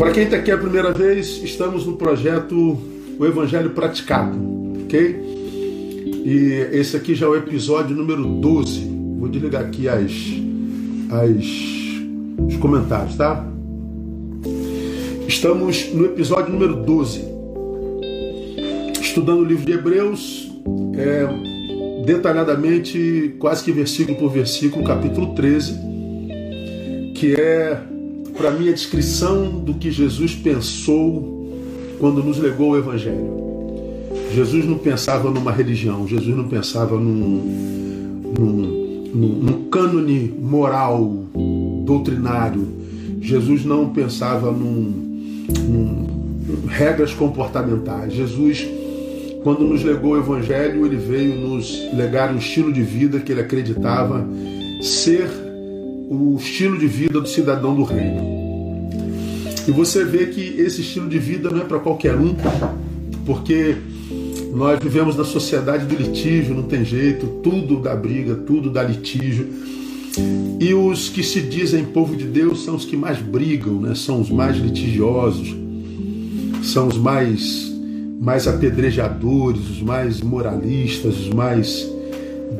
Para quem está aqui a primeira vez, estamos no projeto O Evangelho Praticado, ok? E esse aqui já é o episódio número 12. Vou desligar aqui as, as, os comentários, tá? Estamos no episódio número 12, estudando o livro de Hebreus, é, detalhadamente, quase que versículo por versículo, capítulo 13, que é para mim a descrição do que Jesus pensou quando nos legou o Evangelho. Jesus não pensava numa religião, Jesus não pensava num, num, num, num cânone moral, doutrinário. Jesus não pensava num, num, regras comportamentais. Jesus, quando nos legou o Evangelho, ele veio nos legar um estilo de vida que ele acreditava ser o estilo de vida do cidadão do reino. E você vê que esse estilo de vida não é para qualquer um, porque nós vivemos na sociedade do litígio, não tem jeito, tudo dá briga, tudo dá litígio. E os que se dizem povo de Deus são os que mais brigam, né? são os mais litigiosos, são os mais, mais apedrejadores, os mais moralistas, os mais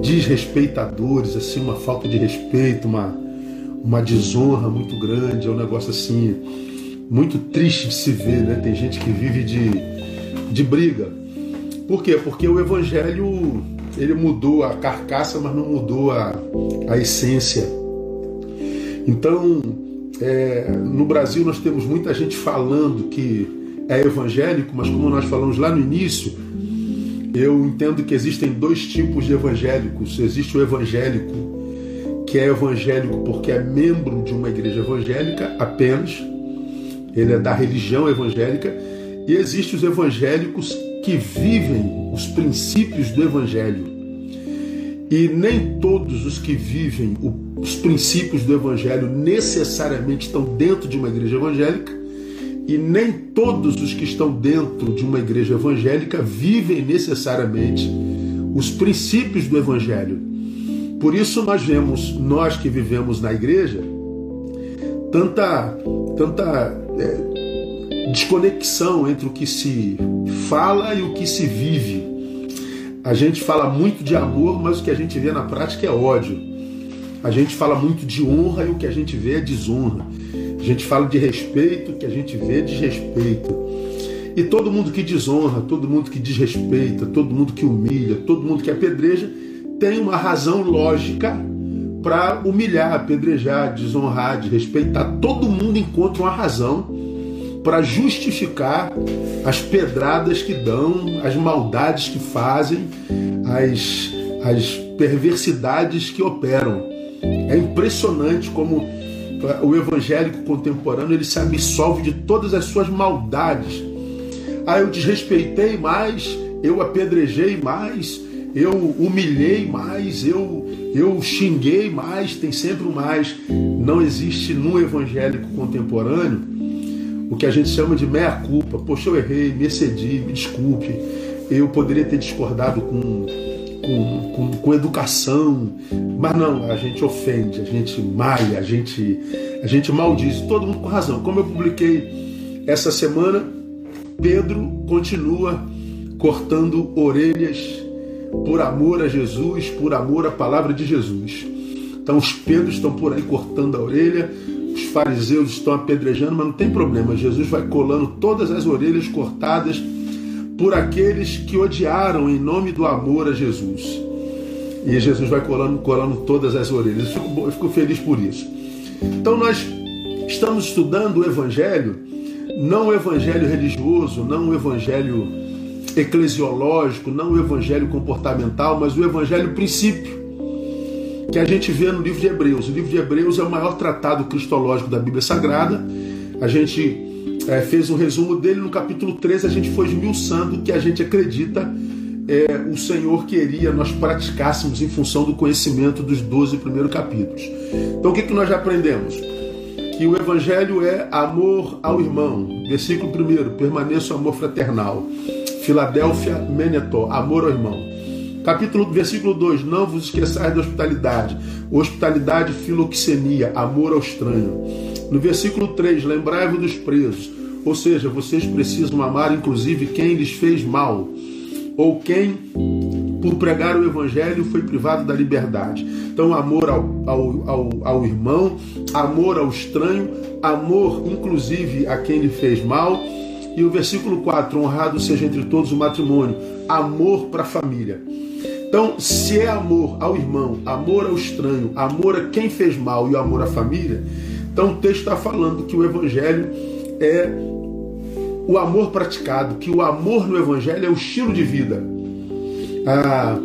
desrespeitadores, assim, uma falta de respeito, uma, uma desonra muito grande, é um negócio assim, muito triste de se ver, né? Tem gente que vive de, de briga. Por quê? Porque o evangelho ele mudou a carcaça, mas não mudou a, a essência. Então, é, no Brasil nós temos muita gente falando que é evangélico, mas como nós falamos lá no início, eu entendo que existem dois tipos de evangélicos. Existe o evangélico que é evangélico porque é membro de uma igreja evangélica apenas, ele é da religião evangélica, e existem os evangélicos que vivem os princípios do evangelho. E nem todos os que vivem os princípios do evangelho necessariamente estão dentro de uma igreja evangélica, e nem todos os que estão dentro de uma igreja evangélica vivem necessariamente os princípios do evangelho. Por isso nós vemos, nós que vivemos na igreja, tanta, tanta é, desconexão entre o que se fala e o que se vive. A gente fala muito de amor, mas o que a gente vê na prática é ódio. A gente fala muito de honra e o que a gente vê é desonra. A gente fala de respeito, o que a gente vê é desrespeito. E todo mundo que desonra, todo mundo que desrespeita, todo mundo que humilha, todo mundo que apedreja, tem uma razão lógica para humilhar, apedrejar, desonrar, desrespeitar. Todo mundo encontra uma razão para justificar as pedradas que dão, as maldades que fazem, as, as perversidades que operam. É impressionante como o evangélico contemporâneo ele se absolve de todas as suas maldades. Ah, eu desrespeitei mais, eu apedrejei mais, eu humilhei mais, eu, eu xinguei mais, tem sempre o mais. Não existe no evangélico contemporâneo o que a gente chama de meia-culpa. Poxa, eu errei, me excedi, me desculpe. Eu poderia ter discordado com, com, com, com educação, mas não, a gente ofende, a gente maia, a gente, a gente maldiz. Todo mundo com razão. Como eu publiquei essa semana, Pedro continua cortando orelhas por amor a Jesus, por amor à palavra de Jesus. Então os Pedros estão por aí cortando a orelha, os fariseus estão apedrejando, mas não tem problema. Jesus vai colando todas as orelhas cortadas por aqueles que odiaram em nome do amor a Jesus. E Jesus vai colando, colando todas as orelhas. Eu fico, eu fico feliz por isso. Então nós estamos estudando o Evangelho, não o Evangelho religioso, não o Evangelho eclesiológico, não o evangelho comportamental, mas o evangelho princípio, que a gente vê no livro de Hebreus. O livro de Hebreus é o maior tratado cristológico da Bíblia Sagrada. A gente é, fez um resumo dele no capítulo 13, a gente foi esmiuçando que a gente acredita é, o Senhor queria nós praticássemos em função do conhecimento dos 12 primeiros capítulos. Então o que, que nós já aprendemos? Que o Evangelho é amor ao irmão. Versículo 1, permaneça o amor fraternal. Filadélfia, Menetó, amor ao irmão. Capítulo, versículo 2: Não vos esqueçais da hospitalidade. Hospitalidade, filoxenia, amor ao estranho. No versículo 3, lembrai-vos dos presos. Ou seja, vocês precisam amar inclusive quem lhes fez mal, ou quem, por pregar o evangelho, foi privado da liberdade. Então, amor ao, ao, ao, ao irmão, amor ao estranho, amor inclusive a quem lhe fez mal. E o versículo 4, honrado seja entre todos o matrimônio, amor para a família. Então, se é amor ao irmão, amor ao estranho, amor a quem fez mal e amor à família, então o texto está falando que o Evangelho é o amor praticado, que o amor no Evangelho é o estilo de vida. Ah,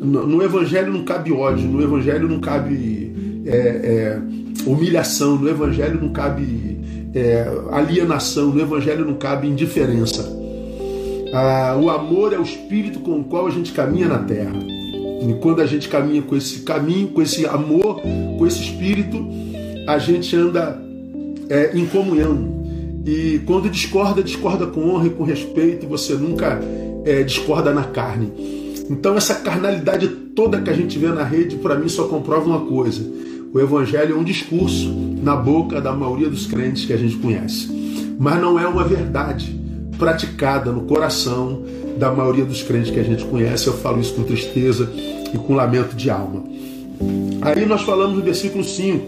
no, no, Evangelho não cabe ódio, no Evangelho não cabe é, é, humilhação, no Evangelho não cabe é, alienação, no Evangelho não cabe indiferença. Ah, o amor é o espírito com o qual a gente caminha na terra. E quando a gente caminha com esse caminho, com esse amor, com esse espírito, a gente anda é, em comunhão. E quando discorda, discorda com honra e com respeito, você nunca é, discorda na carne. Então, essa carnalidade toda que a gente vê na rede, para mim, só comprova uma coisa: o Evangelho é um discurso na boca da maioria dos crentes que a gente conhece, mas não é uma verdade praticada no coração da maioria dos crentes que a gente conhece. Eu falo isso com tristeza e com lamento de alma. Aí nós falamos no versículo 5: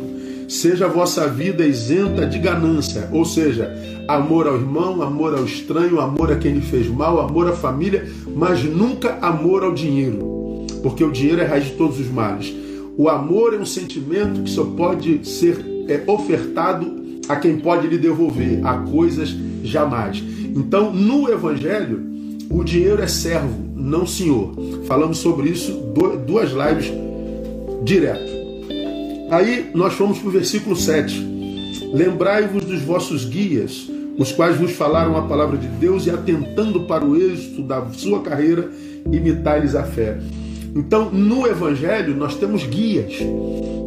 Seja a vossa vida isenta de ganância, ou seja, amor ao irmão, amor ao estranho, amor a quem lhe fez mal, amor à família, mas nunca amor ao dinheiro, porque o dinheiro é a raiz de todos os males. O amor é um sentimento que só pode ser é, ofertado a quem pode lhe devolver, a coisas jamais. Então, no Evangelho, o dinheiro é servo, não senhor. Falamos sobre isso duas lives direto. Aí nós fomos para o versículo 7. Lembrai-vos dos vossos guias, os quais vos falaram a palavra de Deus e atentando para o êxito da sua carreira, imitai-lhes a fé. Então, no Evangelho, nós temos guias.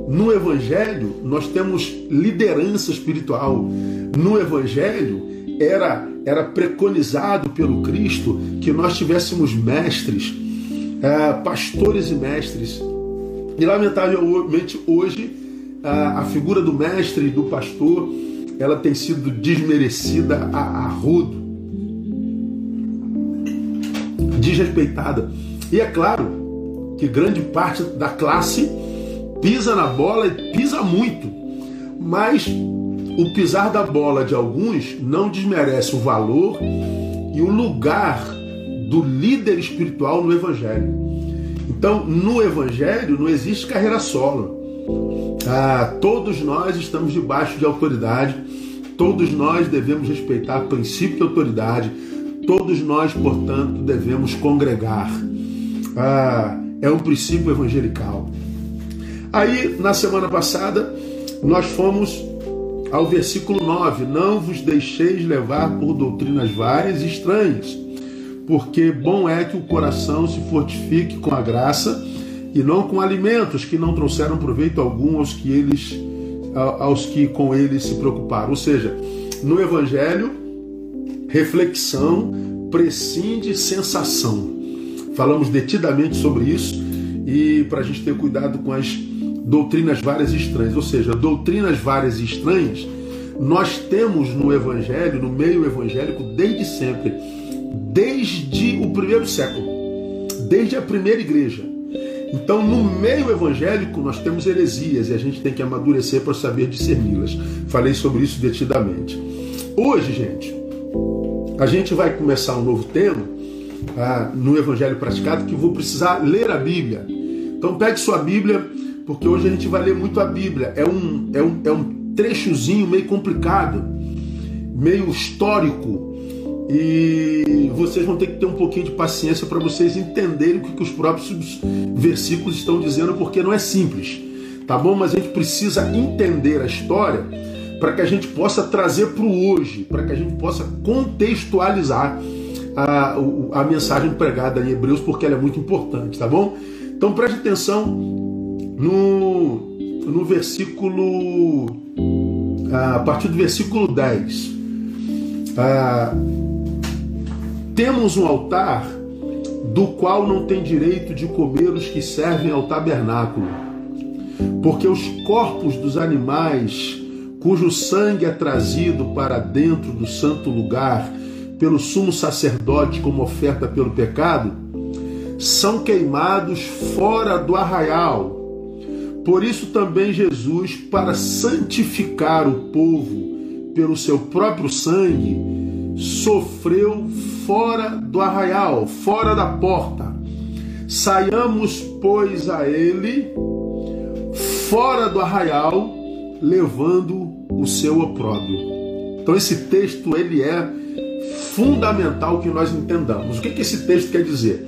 No Evangelho, nós temos liderança espiritual. No Evangelho, era, era preconizado pelo Cristo que nós tivéssemos mestres, é, pastores e mestres. E lamentavelmente hoje a, figura do mestre e do pastor ela tem sido desmerecida a, a rodo, desrespeitada. E é claro que grande parte da classe pisa na bola e pisa muito, mas o pisar da bola de alguns não desmerece o valor e o lugar do líder espiritual no Evangelho. Então, no Evangelho não existe carreira solo. Ah, todos nós estamos debaixo de autoridade, todos nós devemos respeitar princípio de autoridade, todos nós, portanto, devemos congregar. Ah, é um princípio evangelical. Aí, na semana passada, nós fomos ao versículo 9: Não vos deixeis levar por doutrinas várias e estranhas, porque bom é que o coração se fortifique com a graça e não com alimentos que não trouxeram proveito algum aos que eles aos que com eles se preocuparam. Ou seja, no evangelho, reflexão prescinde sensação. Falamos detidamente sobre isso e para a gente ter cuidado com as doutrinas várias e estranhas, ou seja, doutrinas várias e estranhas, nós temos no Evangelho, no meio evangélico, desde sempre, desde o primeiro século, desde a primeira igreja. Então, no meio evangélico, nós temos heresias e a gente tem que amadurecer para saber discerni-las. Falei sobre isso detidamente. Hoje, gente, a gente vai começar um novo tema ah, no Evangelho Praticado que vou precisar ler a Bíblia. Então, pegue sua Bíblia porque hoje a gente vai ler muito a Bíblia. É um, é um, é um trechozinho meio complicado, meio histórico. E vocês vão ter que ter um pouquinho de paciência para vocês entenderem o que, que os próprios versículos estão dizendo, porque não é simples, tá bom? Mas a gente precisa entender a história para que a gente possa trazer para o hoje, para que a gente possa contextualizar a, a mensagem pregada em Hebreus, porque ela é muito importante, tá bom? Então preste atenção no, no versículo. A partir do versículo 10. Ah, temos um altar do qual não tem direito de comer os que servem ao tabernáculo, porque os corpos dos animais cujo sangue é trazido para dentro do santo lugar pelo sumo sacerdote como oferta pelo pecado, são queimados fora do arraial. Por isso também Jesus, para santificar o povo pelo seu próprio sangue, sofreu fora do arraial, fora da porta. Saiamos, pois, a ele fora do arraial, levando o seu opróbrio. Então esse texto ele é fundamental que nós entendamos. O que, que esse texto quer dizer?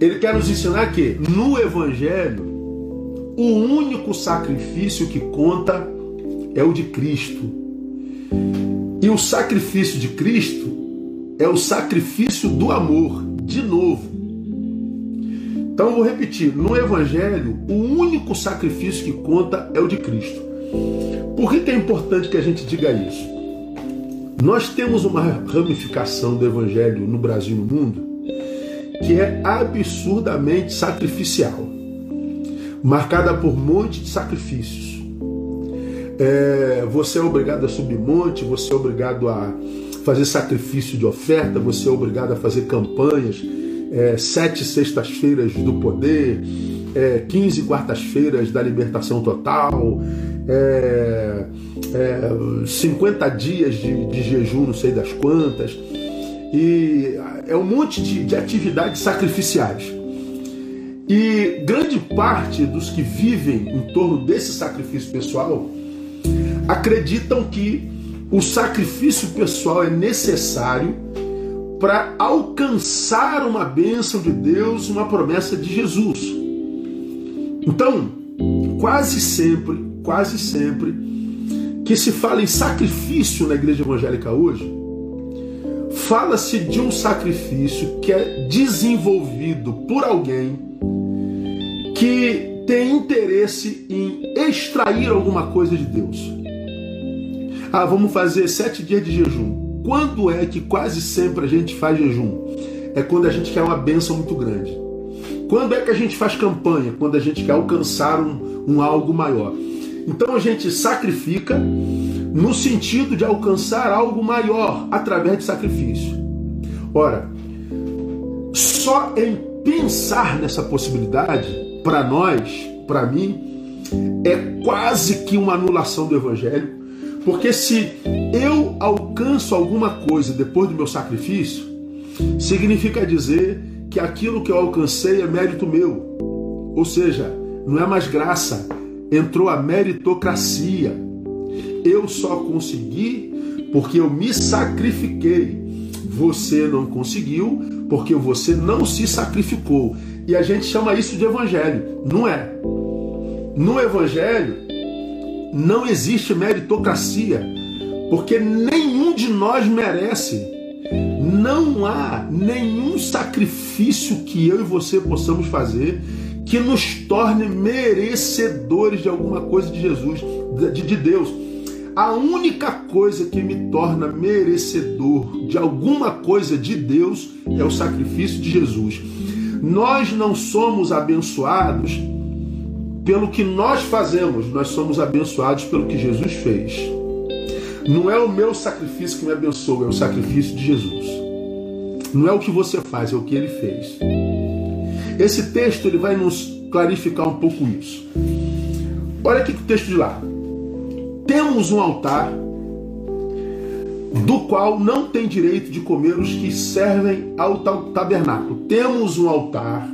Ele quer nos ensinar que no Evangelho o único sacrifício que conta é o de Cristo. E o sacrifício de Cristo é o sacrifício do amor, de novo. Então eu vou repetir: no Evangelho, o único sacrifício que conta é o de Cristo. Por que, que é importante que a gente diga isso? Nós temos uma ramificação do evangelho no Brasil e no mundo que é absurdamente sacrificial, marcada por um monte de sacrifícios. É, você é obrigado a subir monte, você é obrigado a fazer sacrifício de oferta, você é obrigado a fazer campanhas, é, sete sextas-feiras do poder, é, 15 quartas-feiras da libertação total, é, é, 50 dias de, de, jejum, não sei das quantas, e é um monte de, de atividades sacrificiais. E grande parte dos que vivem em torno desse sacrifício pessoal acreditam que o sacrifício pessoal é necessário para alcançar uma bênção de Deus, uma promessa de Jesus. Então, quase sempre, quase sempre, que se fala em sacrifício na igreja evangélica hoje, fala-se de um sacrifício que é desenvolvido por alguém que tem interesse em extrair alguma coisa de Deus. Ah, vamos fazer sete dias de jejum. Quando é que quase sempre a gente faz jejum? É quando a gente quer uma bênção muito grande. Quando é que a gente faz campanha? Quando a gente quer alcançar um, um algo maior. Então a gente sacrifica no sentido de alcançar algo maior através de sacrifício. Ora, só em pensar nessa possibilidade, para nós, para mim, é quase que uma anulação do Evangelho, porque se eu alcanço alguma coisa depois do meu sacrifício, significa dizer que aquilo que eu alcancei é mérito meu. Ou seja, não é mais graça, entrou a meritocracia. Eu só consegui porque eu me sacrifiquei. Você não conseguiu porque você não se sacrificou. E a gente chama isso de evangelho. Não é. No evangelho não existe meritocracia, porque nenhum de nós merece não há nenhum sacrifício que eu e você possamos fazer que nos torne merecedores de alguma coisa de Jesus, de, de Deus. A única coisa que me torna merecedor de alguma coisa de Deus é o sacrifício de Jesus. Nós não somos abençoados pelo que nós fazemos, nós somos abençoados pelo que Jesus fez. Não é o meu sacrifício que me abençoa, é o sacrifício de Jesus. Não é o que você faz, é o que ele fez. Esse texto ele vai nos clarificar um pouco isso. Olha aqui o texto diz lá. Temos um altar do qual não tem direito de comer os que servem ao tabernáculo. Temos um altar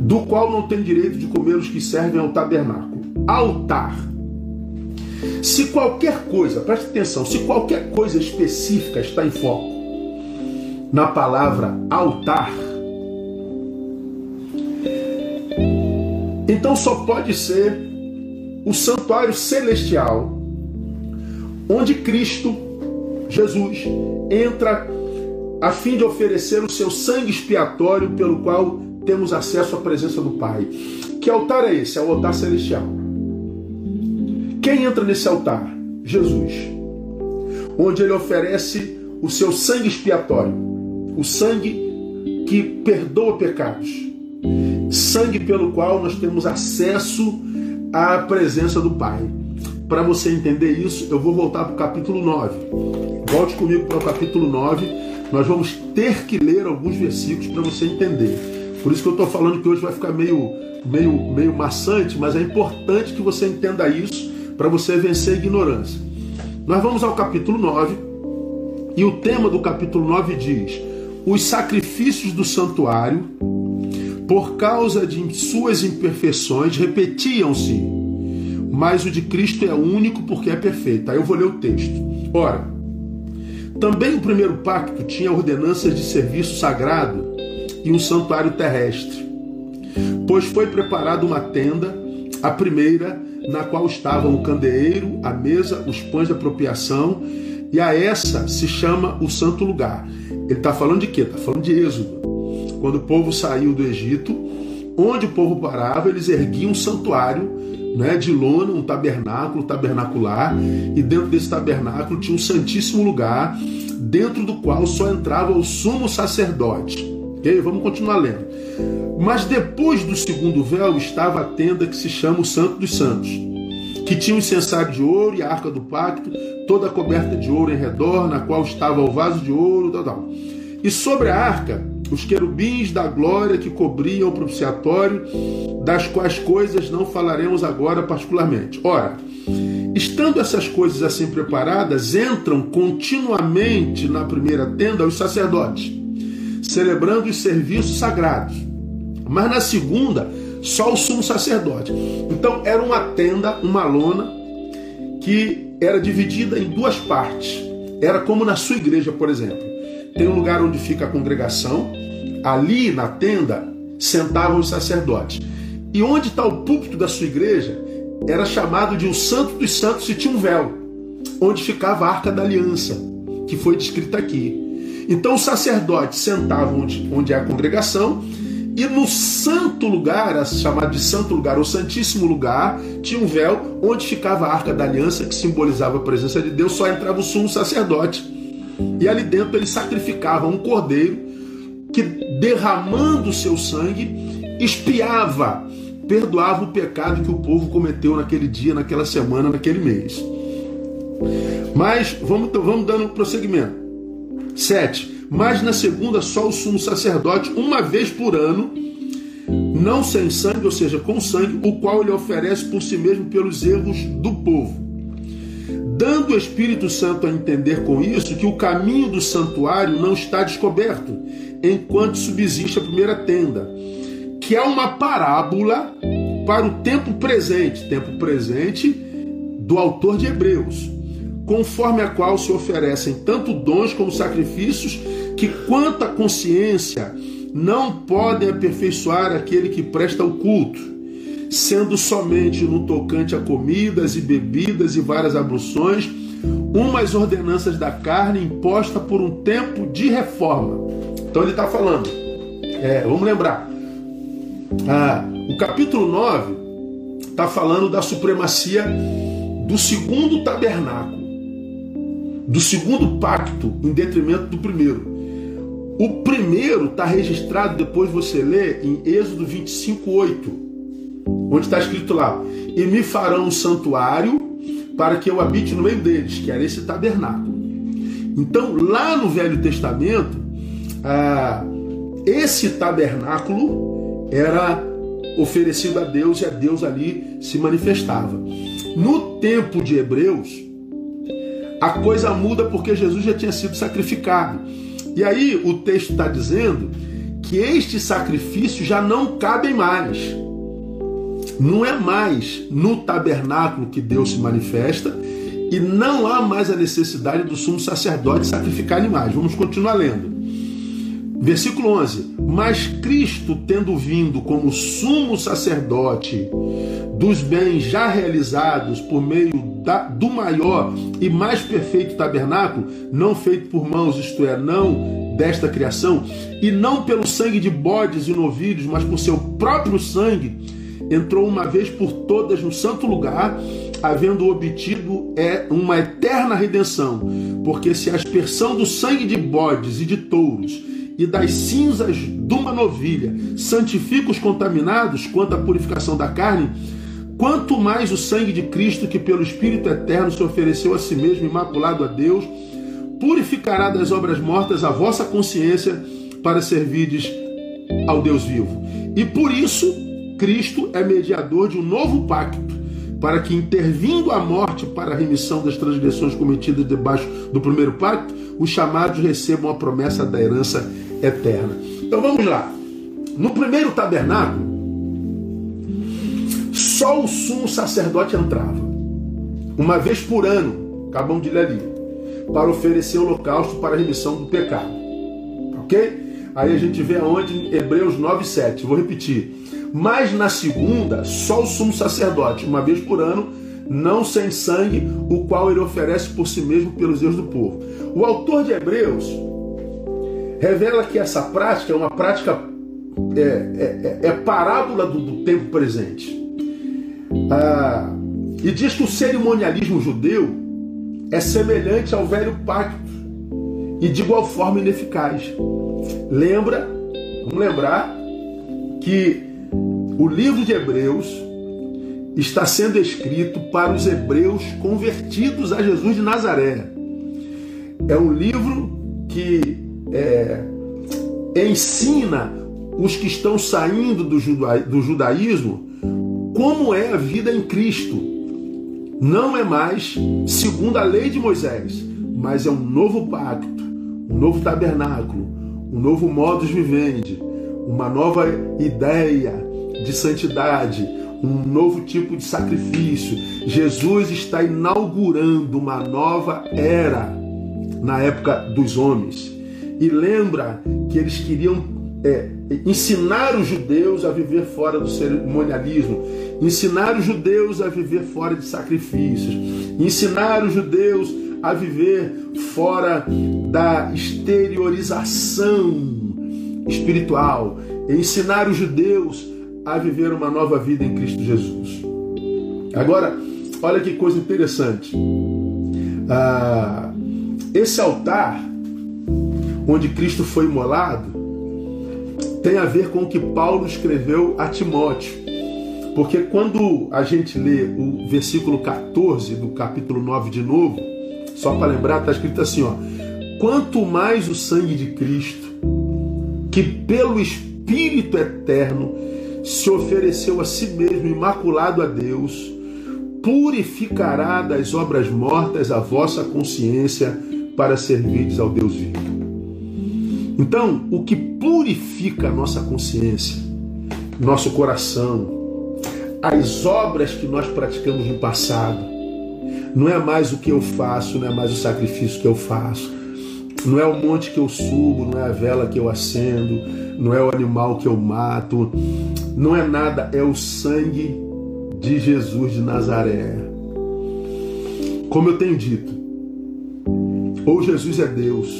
do qual não tem direito de comer os que servem ao tabernáculo. Altar se qualquer coisa, preste atenção, se qualquer coisa específica está em foco na palavra altar, então só pode ser o santuário celestial, onde Cristo, Jesus, entra a fim de oferecer o seu sangue expiatório pelo qual temos acesso à presença do Pai. Que altar é esse? É o altar celestial. Quem entra nesse altar? Jesus. Onde ele oferece o seu sangue expiatório, o sangue que perdoa pecados, sangue pelo qual nós temos acesso à presença do Pai. para você entender isso, eu vou voltar para o capítulo 9. Volte comigo para o capítulo 9. Nós vamos ter que ler alguns versículos para você entender. Por isso que eu estou falando que hoje vai ficar meio, meio, meio maçante, mas é importante que você entenda isso para você vencer a ignorância. Nós vamos ao capítulo 9, e o tema do capítulo 9 diz: Os sacrifícios do santuário, por causa de suas imperfeições, repetiam-se, mas o de Cristo é único porque é perfeito. Aí eu vou ler o texto. Ora, também o primeiro pacto tinha ordenanças de serviço sagrado e um santuário terrestre, pois foi preparada uma tenda, a primeira, na qual estavam o candeeiro, a mesa, os pães de apropriação e a essa se chama o santo lugar. Ele está falando de quê? Está falando de Êxodo. Quando o povo saiu do Egito, onde o povo parava, eles erguiam um santuário né, de lona, um tabernáculo tabernacular, e dentro desse tabernáculo tinha um santíssimo lugar, dentro do qual só entrava o sumo sacerdote. Ok? Vamos continuar lendo. Mas depois do segundo véu estava a tenda que se chama o Santo dos Santos, que tinha o incensário de ouro e a arca do pacto, toda coberta de ouro em redor, na qual estava o vaso de ouro, tal, tal. E sobre a arca, os querubins da glória que cobriam o propiciatório, das quais coisas não falaremos agora particularmente. Ora, estando essas coisas assim preparadas, entram continuamente na primeira tenda os sacerdotes, celebrando os serviços sagrados. Mas na segunda, só o sumo sacerdote. Então era uma tenda, uma lona, que era dividida em duas partes. Era como na sua igreja, por exemplo. Tem um lugar onde fica a congregação, ali na tenda sentavam os sacerdotes. E onde está o púlpito da sua igreja era chamado de o Santo dos Santos e tinha um véu, onde ficava a Arca da Aliança, que foi descrita aqui. Então os sacerdotes sentavam onde, onde é a congregação e no santo lugar, chamado de santo lugar, ou santíssimo lugar, tinha um véu onde ficava a arca da aliança, que simbolizava a presença de Deus, só entrava o sumo sacerdote. E ali dentro ele sacrificava um cordeiro que, derramando seu sangue, espiava, perdoava o pecado que o povo cometeu naquele dia, naquela semana, naquele mês. Mas vamos, vamos dando prosseguimento. 7 mas na segunda só o sumo sacerdote, uma vez por ano, não sem sangue, ou seja, com sangue, o qual ele oferece por si mesmo pelos erros do povo. Dando o Espírito Santo a entender com isso que o caminho do santuário não está descoberto, enquanto subsiste a primeira tenda, que é uma parábola para o tempo presente, tempo presente do autor de Hebreus, conforme a qual se oferecem tanto dons como sacrifícios que quanto à consciência não podem aperfeiçoar aquele que presta o culto, sendo somente no tocante a comidas e bebidas e várias abluções, umas ordenanças da carne imposta por um tempo de reforma. Então ele está falando, é, vamos lembrar, ah, o capítulo 9 está falando da supremacia do segundo tabernáculo, do segundo pacto, em detrimento do primeiro. O primeiro está registrado, depois você lê, em Êxodo 25, 8, onde está escrito lá: E me farão um santuário para que eu habite no meio deles, que era esse tabernáculo. Então, lá no Velho Testamento, ah, esse tabernáculo era oferecido a Deus e a Deus ali se manifestava. No tempo de Hebreus, a coisa muda porque Jesus já tinha sido sacrificado. E aí o texto está dizendo que estes sacrifícios já não cabem mais. Não é mais no tabernáculo que Deus se manifesta e não há mais a necessidade do sumo sacerdote sacrificar animais. Vamos continuar lendo. Versículo 11: Mas Cristo, tendo vindo como sumo sacerdote dos bens já realizados por meio da, do maior e mais perfeito tabernáculo, não feito por mãos, isto é, não desta criação, e não pelo sangue de bodes e novilhos, mas por seu próprio sangue, entrou uma vez por todas no santo lugar, havendo obtido é uma eterna redenção, porque se a aspersão do sangue de bodes e de touros e das cinzas de uma novilha santifica os contaminados quanto à purificação da carne, quanto mais o sangue de Cristo, que pelo Espírito Eterno se ofereceu a si mesmo, imaculado a Deus, purificará das obras mortas a vossa consciência para servirdes ao Deus vivo. E por isso, Cristo é mediador de um novo pacto, para que, intervindo a morte para a remissão das transgressões cometidas debaixo do primeiro pacto, os chamados recebam a promessa da herança eterna. Então vamos lá. No primeiro tabernáculo, só o sumo sacerdote entrava, uma vez por ano, acabamos de ler ali, para oferecer holocausto para a remissão do pecado. Ok? Aí a gente vê aonde Hebreus 9,7. Vou repetir. Mas na segunda, só o sumo sacerdote, uma vez por ano, não sem sangue, o qual ele oferece por si mesmo pelos Deus do povo. O autor de Hebreus revela que essa prática é uma prática é, é, é, é parábola do, do, tempo presente. Ah, e diz que o cerimonialismo judeu é semelhante ao velho pacto e de igual forma ineficaz. Lembra, vamos lembrar que o livro de Hebreus está sendo escrito para os hebreus convertidos a Jesus de Nazaré. É um livro que é, ensina os que estão saindo do, do judaísmo como é a vida em Cristo. Não é mais segundo a lei de Moisés, mas é um novo pacto, um novo tabernáculo, um novo modus vivendi, uma nova ideia de santidade, um novo tipo de sacrifício. Jesus está inaugurando uma nova era na época dos homens. E lembra que eles queriam é, ensinar os judeus a viver fora do cerimonialismo, ensinar os judeus a viver fora de sacrifícios, ensinar os judeus a viver fora da exteriorização espiritual, ensinar os judeus a viver uma nova vida em Cristo Jesus. Agora, olha que coisa interessante. Ah, esse altar onde Cristo foi imolado tem a ver com o que Paulo escreveu a Timóteo. Porque quando a gente lê o versículo 14 do capítulo 9 de novo, só para lembrar, está escrito assim: ó, quanto mais o sangue de Cristo, que pelo Espírito eterno se ofereceu a si mesmo imaculado a Deus, purificará das obras mortas a vossa consciência para servirdes ao Deus vivo. Então, o que purifica a nossa consciência, nosso coração, as obras que nós praticamos no passado, não é mais o que eu faço, não é mais o sacrifício que eu faço, não é o monte que eu subo, não é a vela que eu acendo, não é o animal que eu mato, não é nada, é o sangue de Jesus de Nazaré. Como eu tenho dito, ou Jesus é Deus,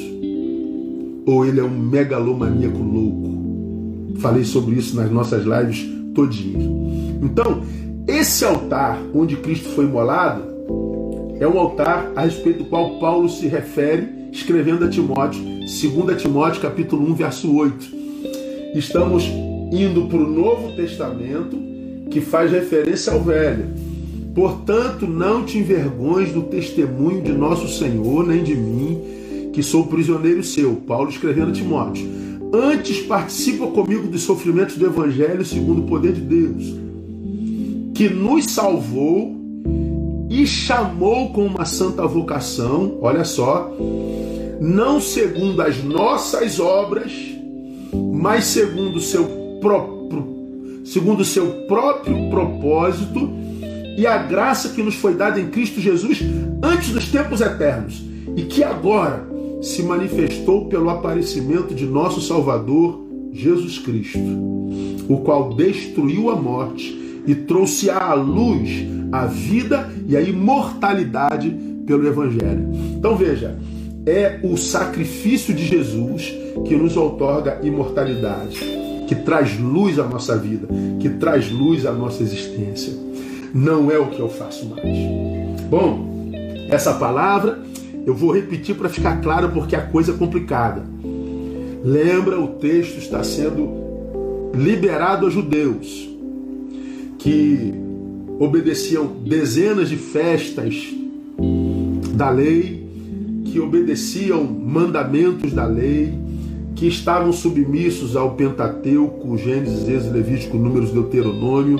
ou ele é um megalomaníaco louco. Falei sobre isso nas nossas lives todinhas. Então, esse altar onde Cristo foi imolado é um altar a respeito do qual Paulo se refere escrevendo a Timóteo, 2 Timóteo capítulo 1, verso 8. Estamos indo para o Novo Testamento, que faz referência ao Velho. Portanto, não te envergonhes do testemunho de nosso Senhor, nem de mim, que sou prisioneiro seu. Paulo escrevendo a Timóteo. Antes participa comigo dos sofrimentos do Evangelho segundo o poder de Deus, que nos salvou e chamou com uma santa vocação, olha só, não segundo as nossas obras, mas segundo o seu próprio, segundo seu próprio propósito e a graça que nos foi dada em Cristo Jesus antes dos tempos eternos e que agora se manifestou pelo aparecimento de nosso Salvador Jesus Cristo, o qual destruiu a morte e trouxe à luz a vida e a imortalidade pelo Evangelho. Então veja, é o sacrifício de Jesus que nos outorga imortalidade, que traz luz à nossa vida, que traz luz à nossa existência. Não é o que eu faço mais. Bom, essa palavra eu vou repetir para ficar claro porque a coisa é complicada. Lembra, o texto está sendo liberado a judeus que obedeciam dezenas de festas da lei, que obedeciam mandamentos da lei, que estavam submissos ao Pentateuco, Gênesis, Êxodo, Levítico, Números, Deuteronômio,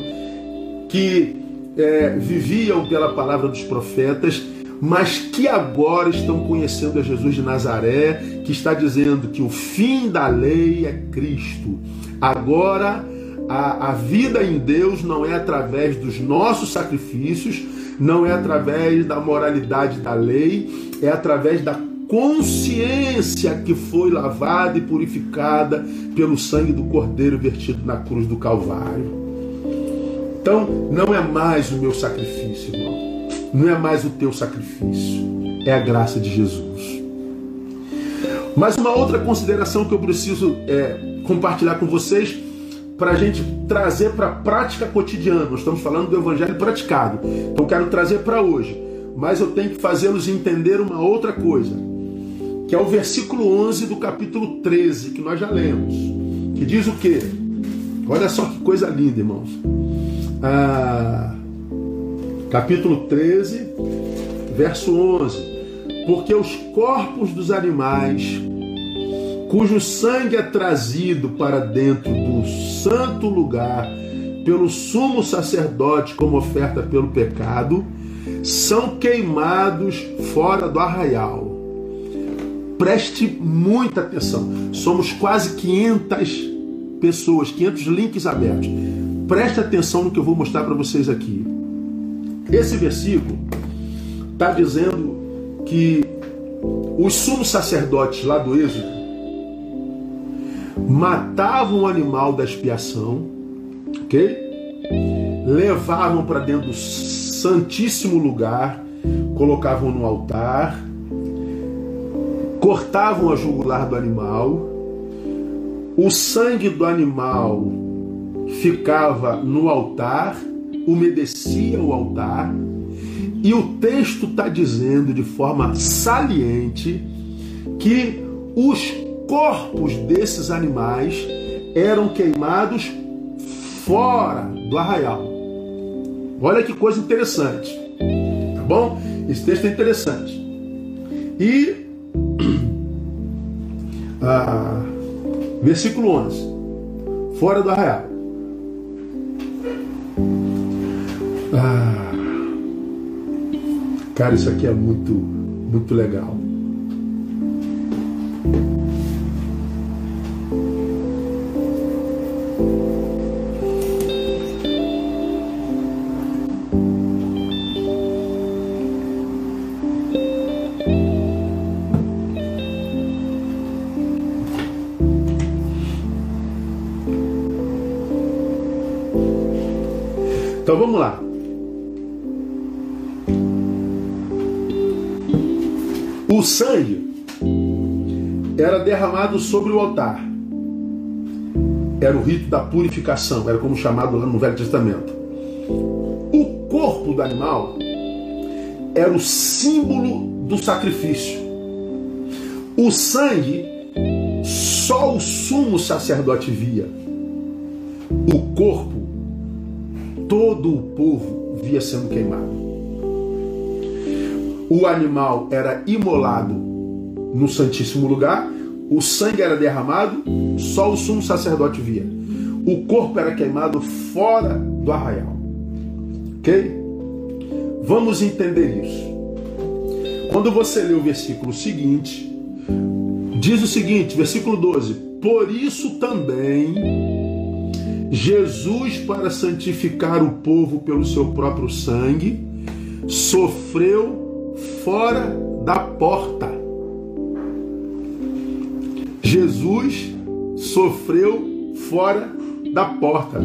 que é, viviam pela palavra dos profetas, mas que agora estão conhecendo a Jesus de Nazaré, que está dizendo que o fim da lei é Cristo. Agora a, a vida em Deus não é através dos nossos sacrifícios, não é através da moralidade da lei, é através da consciência que foi lavada e purificada pelo sangue do Cordeiro vertido na cruz do Calvário. Então, não é mais o meu sacrifício, irmão. Não é mais o teu sacrifício. É a graça de Jesus. Mas uma outra consideração que eu preciso é, compartilhar com vocês para a gente trazer para a prática cotidiana. Nós estamos falando do evangelho praticado. Então quero trazer para hoje. Mas eu tenho que fazê-los entender uma outra coisa, que é o versículo 11 do capítulo 13, que nós já lemos. Que diz o quê? Olha só que coisa linda, irmãos. Ah, capítulo 13, verso 11. Porque os corpos dos animais cujo sangue é trazido para dentro do santo lugar pelo sumo sacerdote como oferta pelo pecado, são queimados fora do arraial. Preste muita atenção. Somos quase 500 pessoas, 500 links abertos. Preste atenção no que eu vou mostrar para vocês aqui. Esse versículo está dizendo que os sumos sacerdotes lá do Êxodo matavam o animal da expiação, ok? Levavam para dentro do santíssimo lugar, colocavam no altar, cortavam a jugular do animal, o sangue do animal ficava no altar, umedecia o altar, e o texto está dizendo de forma saliente que os corpos desses animais eram queimados fora do arraial. Olha que coisa interessante. Tá bom? Esse texto é interessante. E ah, versículo 11. Fora do arraial. Ah, cara, isso aqui é muito, muito legal. Então vamos lá. O sangue era derramado sobre o altar. Era o rito da purificação, era como chamado lá no Velho Testamento. O corpo do animal era o símbolo do sacrifício. O sangue só o sumo sacerdote via. O corpo todo o povo via sendo queimado. O animal era imolado no Santíssimo Lugar, o sangue era derramado, só o sumo sacerdote via. O corpo era queimado fora do arraial. Ok? Vamos entender isso. Quando você lê o versículo seguinte, diz o seguinte, versículo 12: Por isso também Jesus, para santificar o povo pelo seu próprio sangue, sofreu fora da porta. Jesus sofreu fora da porta.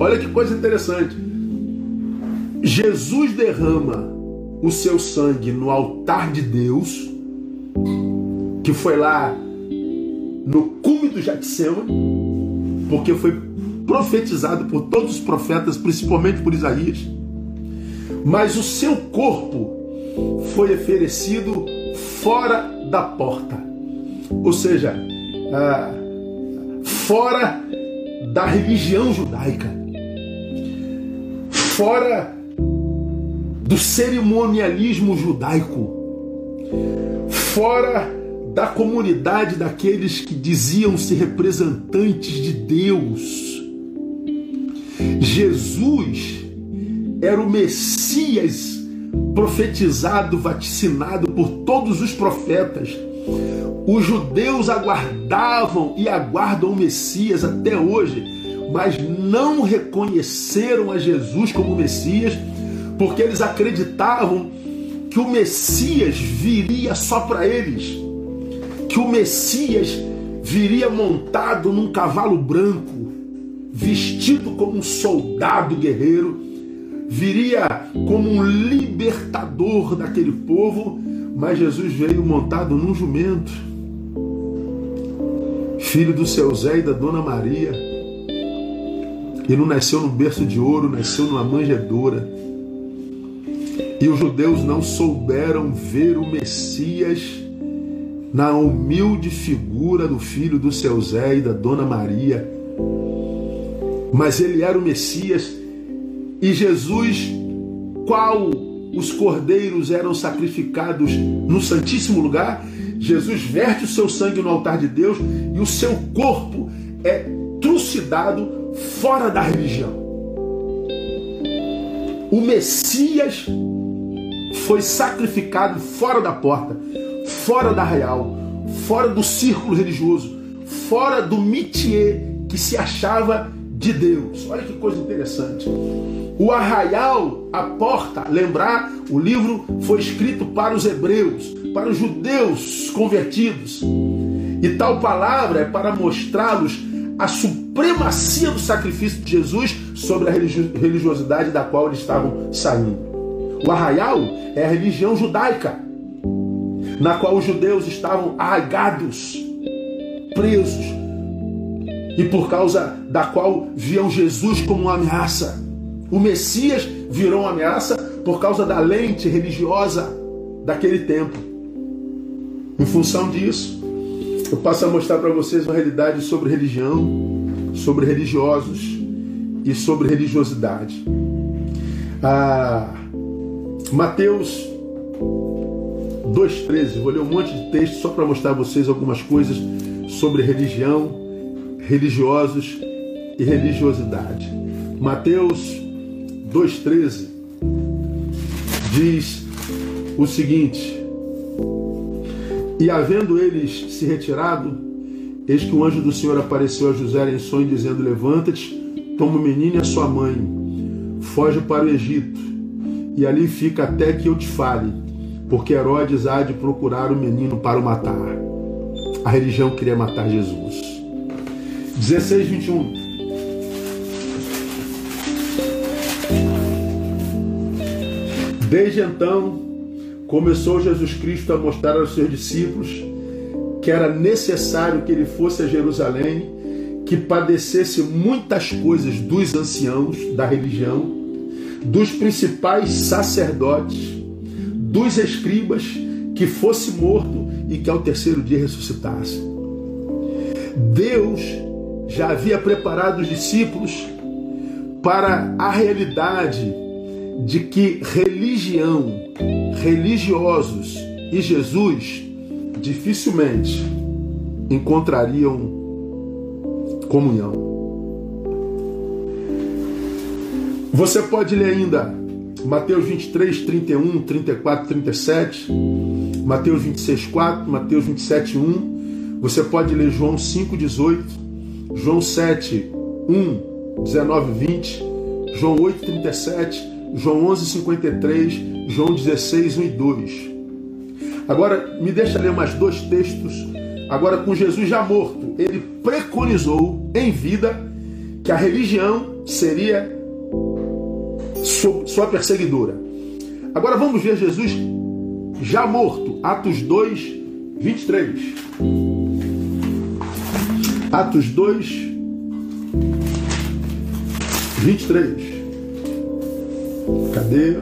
Olha que coisa interessante. Jesus derrama o seu sangue no altar de Deus, que foi lá no cume do Getsemane, porque foi profetizado por todos os profetas, principalmente por Isaías. Mas o seu corpo foi oferecido fora da porta, ou seja, ah, fora da religião judaica, fora do cerimonialismo judaico, fora da comunidade daqueles que diziam-se representantes de Deus. Jesus era o Messias profetizado, vaticinado por todos os profetas. Os judeus aguardavam e aguardam o Messias até hoje, mas não reconheceram a Jesus como Messias, porque eles acreditavam que o Messias viria só para eles, que o Messias viria montado num cavalo branco, vestido como um soldado guerreiro, viria como um libertador daquele povo, mas Jesus veio montado num jumento, filho do seu Zé e da Dona Maria. E não nasceu num berço de ouro, nasceu numa manjedoura. E os judeus não souberam ver o Messias na humilde figura do filho do seu Zé e da Dona Maria. Mas ele era o Messias e Jesus, qual os cordeiros eram sacrificados no Santíssimo Lugar, Jesus verte o seu sangue no altar de Deus e o seu corpo é trucidado fora da religião. O Messias foi sacrificado fora da porta, fora da real, fora do círculo religioso, fora do métier que se achava de Deus. Olha que coisa interessante. O arraial, a porta, lembrar, o livro foi escrito para os hebreus, para os judeus convertidos. E tal palavra é para mostrá-los a supremacia do sacrifício de Jesus sobre a religiosidade da qual eles estavam saindo. O arraial é a religião judaica, na qual os judeus estavam arraigados, presos, e por causa da qual viam Jesus como uma ameaça. O Messias virou uma ameaça por causa da lente religiosa daquele tempo. Em função disso, eu passo a mostrar para vocês uma realidade sobre religião, sobre religiosos e sobre religiosidade. Ah, Mateus 2,13. Vou ler um monte de texto só para mostrar a vocês algumas coisas sobre religião, religiosos e religiosidade. Mateus 2,13 diz o seguinte: E havendo eles se retirado, eis que o anjo do Senhor apareceu a José em sonho, dizendo: Levanta-te, toma o menino e a sua mãe, foge para o Egito, e ali fica até que eu te fale, porque Herodes há de procurar o menino para o matar. A religião queria matar Jesus. 16, 21. Desde então, começou Jesus Cristo a mostrar aos seus discípulos que era necessário que ele fosse a Jerusalém, que padecesse muitas coisas dos anciãos da religião, dos principais sacerdotes, dos escribas, que fosse morto e que ao terceiro dia ressuscitasse. Deus já havia preparado os discípulos para a realidade de que religião, religiosos e Jesus dificilmente encontrariam comunhão. Você pode ler ainda Mateus 23, 31, 34, 37, Mateus 26, 4, Mateus 27, 1. Você pode ler João 5, 18, João 7, 1, 19, 20, João 8, 37, João 11, 53, João 16, 1 e 2. Agora, me deixa ler mais dois textos. Agora, com Jesus já morto, ele preconizou em vida que a religião seria sua perseguidora. Agora vamos ver Jesus já morto, Atos 2, 23. Atos 2, 23. Cadê?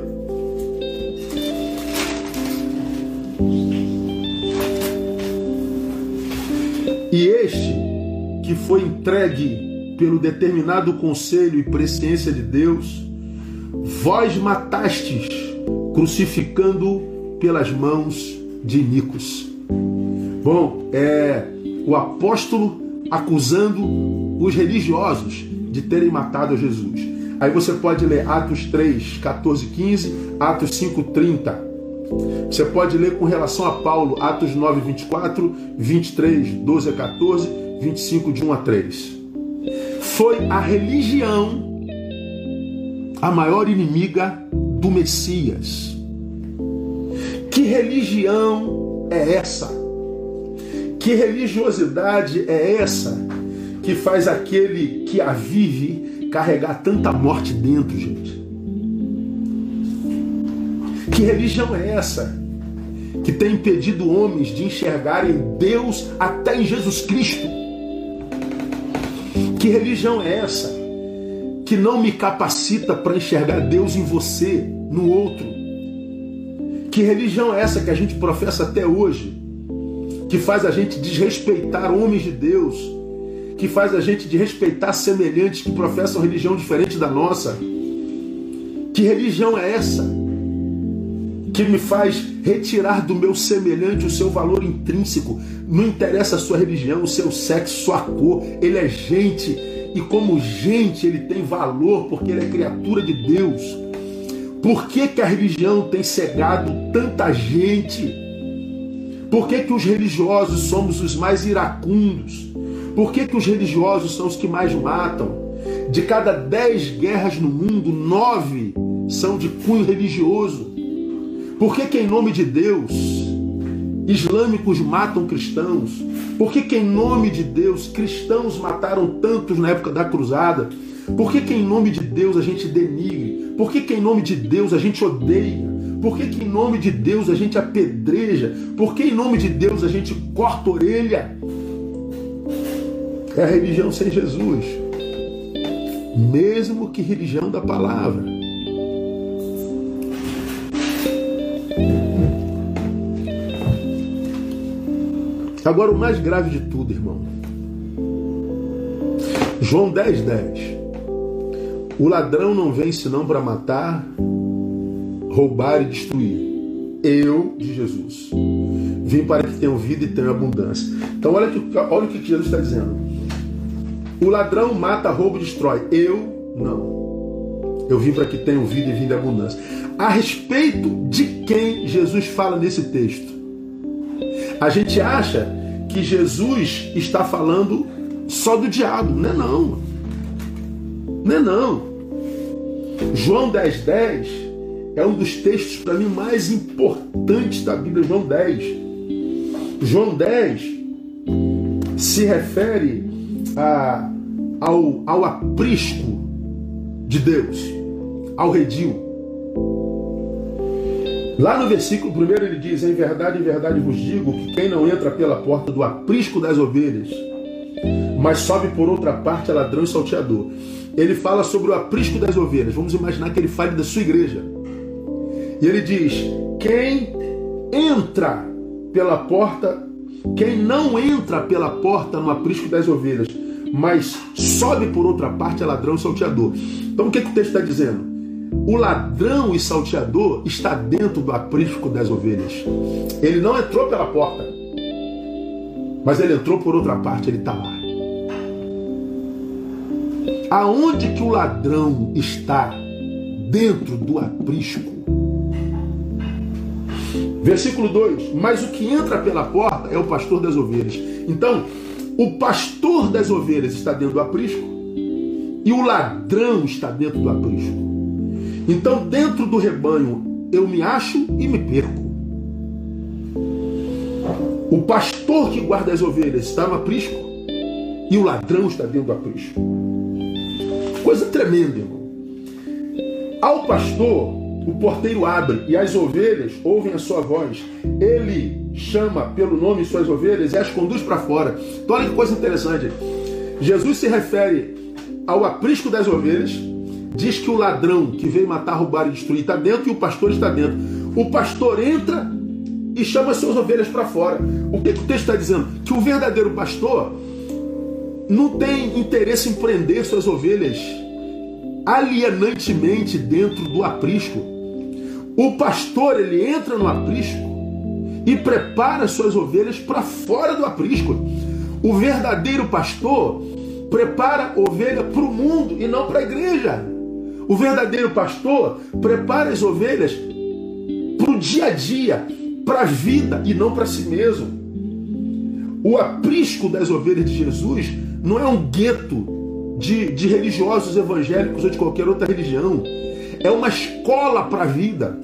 E este que foi entregue pelo determinado conselho e presciência de Deus, vós matastes crucificando pelas mãos de Nicos. Bom, é o apóstolo acusando os religiosos de terem matado Jesus. Aí você pode ler Atos 3, 14, 15, Atos 5, 30. Você pode ler com relação a Paulo, Atos 9, 24, 23, 12 a 14, 25, de 1 a 3. Foi a religião a maior inimiga do Messias. Que religião é essa? Que religiosidade é essa que faz aquele que a vive carregar tanta morte dentro, gente? Que religião é essa que tem impedido homens de enxergarem Deus até em Jesus Cristo? Que religião é essa que não me capacita para enxergar Deus em você, no outro? Que religião é essa que a gente professa até hoje? Que faz a gente desrespeitar homens de Deus, que faz a gente desrespeitar semelhantes que professam religião diferente da nossa? Que religião é essa? que me faz retirar do meu semelhante o seu valor intrínseco. Não interessa a sua religião, o seu sexo, sua cor, ele é gente e como gente ele tem valor porque ele é criatura de Deus. Por que, que a religião tem cegado tanta gente? Por que, que os religiosos somos os mais iracundos? Por que, que os religiosos são os que mais matam? De cada dez guerras no mundo, nove são de cunho religioso. Por que, que em nome de Deus islâmicos matam cristãos? Por que, que em nome de Deus cristãos mataram tantos na época da cruzada? Por que, que em nome de Deus a gente denigre? Por que, que em nome de Deus a gente odeia? Por que, que em nome de Deus a gente apedreja? Por que em nome de Deus a gente corta a orelha? É a religião sem Jesus. Mesmo que religião da palavra. Agora, o mais grave de tudo, irmão. João 10, 10. O ladrão não vem senão para matar, roubar e destruir. Eu, de Jesus, vim para que tenham vida e tenham abundância. Então, olha, que, olha o que Jesus está dizendo. O ladrão mata, rouba e destrói. Eu, não. Eu vim para que tenham vida e vida e abundância. A respeito de quem Jesus fala nesse texto? A gente acha que Jesus está falando só do diabo. Não é não. Não é não. João 10, 10 é um dos textos para mim mais importantes da Bíblia, João 10. João 10 se refere a, ao, ao aprisco de Deus, ao redil. Lá no versículo 1 ele diz: Em verdade, em verdade vos digo que quem não entra pela porta do aprisco das ovelhas, mas sobe por outra parte é ladrão e salteador. Ele fala sobre o aprisco das ovelhas. Vamos imaginar que ele fale da sua igreja. E ele diz: Quem entra pela porta, quem não entra pela porta no aprisco das ovelhas, mas sobe por outra parte é ladrão e salteador. Então o que, que o texto está dizendo? O ladrão e salteador está dentro do aprisco das ovelhas. Ele não entrou pela porta, mas ele entrou por outra parte, ele está lá. Aonde que o ladrão está? Dentro do aprisco. Versículo 2: Mas o que entra pela porta é o pastor das ovelhas. Então, o pastor das ovelhas está dentro do aprisco e o ladrão está dentro do aprisco. Então, dentro do rebanho, eu me acho e me perco. O pastor que guarda as ovelhas está no aprisco e o ladrão está dentro do aprisco. Coisa tremenda, irmão. Ao pastor, o porteiro abre e as ovelhas ouvem a sua voz. Ele chama pelo nome suas ovelhas e as conduz para fora. Então, olha que coisa interessante. Jesus se refere ao aprisco das ovelhas diz que o ladrão que veio matar, roubar e destruir está dentro e o pastor está dentro. O pastor entra e chama suas ovelhas para fora. O que, que o texto está dizendo? Que o verdadeiro pastor não tem interesse em prender suas ovelhas alienantemente dentro do aprisco. O pastor ele entra no aprisco e prepara suas ovelhas para fora do aprisco. O verdadeiro pastor prepara ovelha para o mundo e não para a igreja. O verdadeiro pastor prepara as ovelhas para o dia a dia, para a vida e não para si mesmo. O aprisco das ovelhas de Jesus não é um gueto de, de religiosos evangélicos ou de qualquer outra religião. É uma escola para a vida.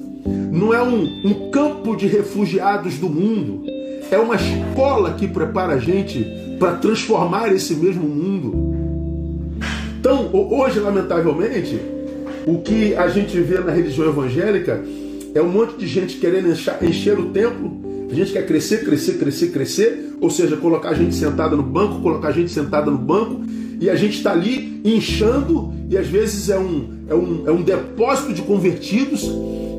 Não é um, um campo de refugiados do mundo. É uma escola que prepara a gente para transformar esse mesmo mundo. Então, hoje, lamentavelmente, o que a gente vê na religião evangélica é um monte de gente querendo encher, encher o templo. A gente quer crescer, crescer, crescer, crescer. Ou seja, colocar a gente sentada no banco, colocar a gente sentada no banco. E a gente está ali inchando, e às vezes é um, é, um, é um depósito de convertidos,